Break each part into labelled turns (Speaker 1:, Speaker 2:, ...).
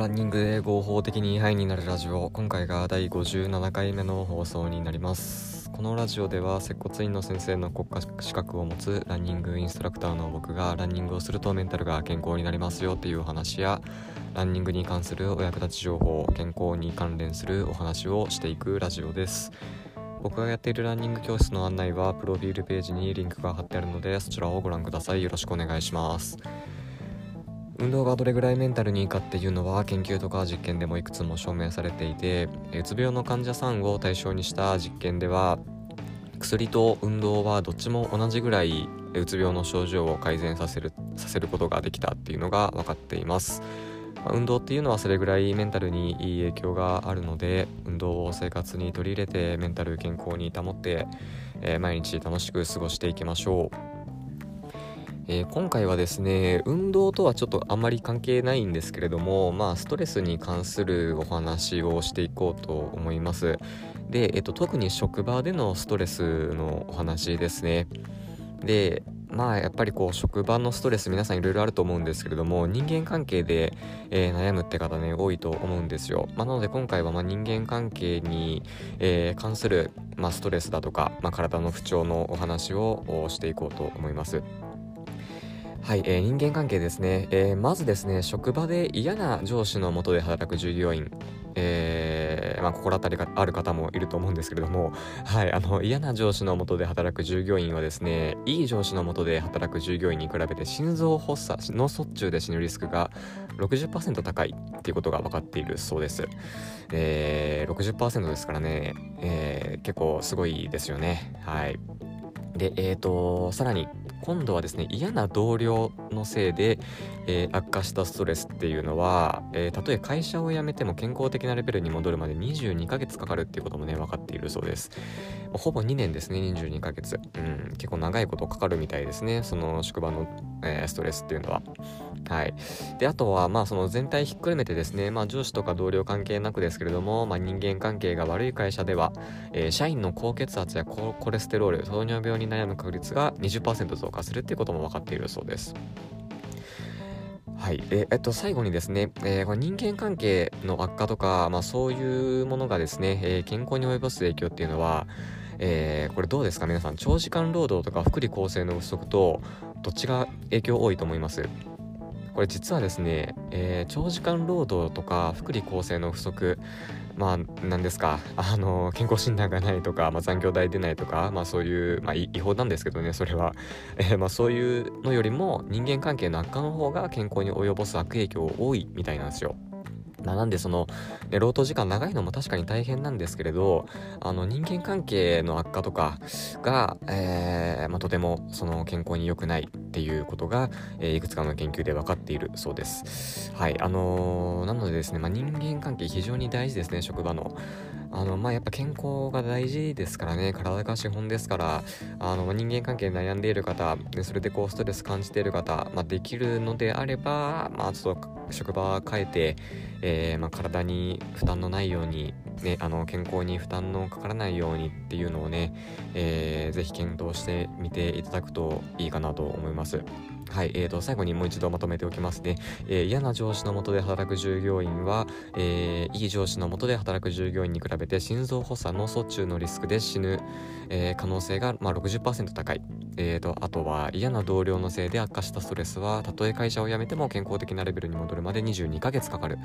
Speaker 1: ランニングで合法的にハイになるラジオ。今回が第57回目の放送になります。このラジオでは接骨院の先生の国家資格を持つランニングインストラクターの僕がランニングをするとメンタルが健康になりますよっていうお話やランニングに関するお役立ち情報健康に関連するお話をしていくラジオです。僕がやっているランニング教室の案内はプロフィールページにリンクが貼ってあるのでそちらをご覧ください。よろしくお願いします。運動がどれぐらいメンタルにいいかっていうのは研究とか実験でもいくつも証明されていてうつ病の患者さんを対象にした実験では薬と運動はどっちも同じぐらいうつ病の症状を改善させるさせることができたっていうのが分かっています、運動っていうのはそれぐらいメンタルにいい影響があるので運動を生活に取り入れてメンタル健康に保って、えー、毎日楽しく過ごしていきましょう。えー、今回はですね運動とはちょっとあんまり関係ないんですけれどもまあストレスに関するお話をしていこうと思います。で、えっと、特に職場でのストレスのお話ですね。でまあやっぱりこう職場のストレス皆さんいろいろあると思うんですけれども人間関係で、えー、悩むって方ね多いと思うんですよ、まあ、なので今回はま人間関係に、えー、関する、まあ、ストレスだとか、まあ、体の不調のお話をしていこうと思います。はい、えー、人間関係ですね、えー、まずですね職場で嫌な上司のもとで働く従業員えー、まあ、心当たりがある方もいると思うんですけれども、はい、あの嫌な上司のもとで働く従業員はですねいい上司のもとで働く従業員に比べて心臓発作脳卒中で死ぬリスクが60%高いっていうことが分かっているそうです、えー、60%ですからね、えー、結構すごいですよね。はい。でえーとさらに今度はですね嫌な同僚のせいで、えー、悪化したストレスっていうのは、え、たとえ会社を辞めても健康的なレベルに戻るまで22ヶ月かかるっていうこともね分かっているそうです。ほぼ2年ですね22ヶ月。うん結構長いことかかるみたいですねその職場の、えー、ストレスっていうのは。はい。で、あとは、まあ、その全体ひっくるめてですね、まあ、上司とか同僚関係なくですけれども、まあ、人間関係が悪い会社では、え、社員の高血圧やコレステロール、糖尿病に悩む確率が20%増。加するっていうことも分かっているそうです。はい。ええっと、最後にですね、えー、これ人間関係の悪化とか、まあ、そういうものがですね、えー、健康に及ぼす影響っていうのは、えー、これどうですか？皆さん長時間労働とか福利厚生の不足とどっちが影響多いと思います？これ実はですね、えー、長時間労働とか福利厚生の不足まあ何ですかあの健康診断がないとか、まあ、残業代出ないとか、まあ、そういう、まあ、違法なんですけどねそれは、えー、まあ、そういうのよりも人間関係の悪化の方が健康に及ぼす悪影響多いみたいなんですよ。ま、なんでその、ね、労働時間長いのも確かに大変なんですけれどあの人間関係の悪化とかが、えーまあ、とてもその健康に良くないっていうことが、えー、いくつかの研究で分かっているそうです。はいあのー、なのでですね、まあ、人間関係非常に大事ですね職場の。あのまあやっぱ健康が大事ですからね体が資本ですからあの、ま、人間関係悩んでいる方でそれでこうストレス感じている方、まあ、できるのであればまあちょっと職場変えて、えー、まあ、体に負担のないように、ね、あの健康に負担のかからないようにっていうのをね、えー、ぜひ検討してみていただくといいかなと思います。はい、えーと、最後にもう一度まとめておきますね。えー、嫌な上司のもとで働く従業員は、えー、いい上司のもとで働く従業員に比べて心臓発作脳卒中のリスクで死ぬ、えー、可能性が、まあ、60%高い。えーと、あとは嫌な同僚のせいで悪化したストレスはたとえ会社を辞めても健康的なレベルに戻るまで22ヶ月かかる。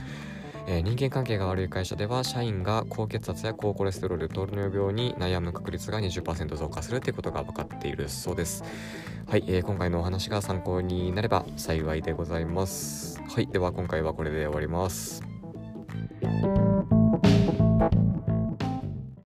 Speaker 1: えー、人間関係が悪い会社では社員が高血圧や高コレステロール糖尿病に悩む確率が20%増加するということが分かっているそうですはい、えー、今回のお話が参考になれば幸いでございます。はいでは今回はこれで終わります。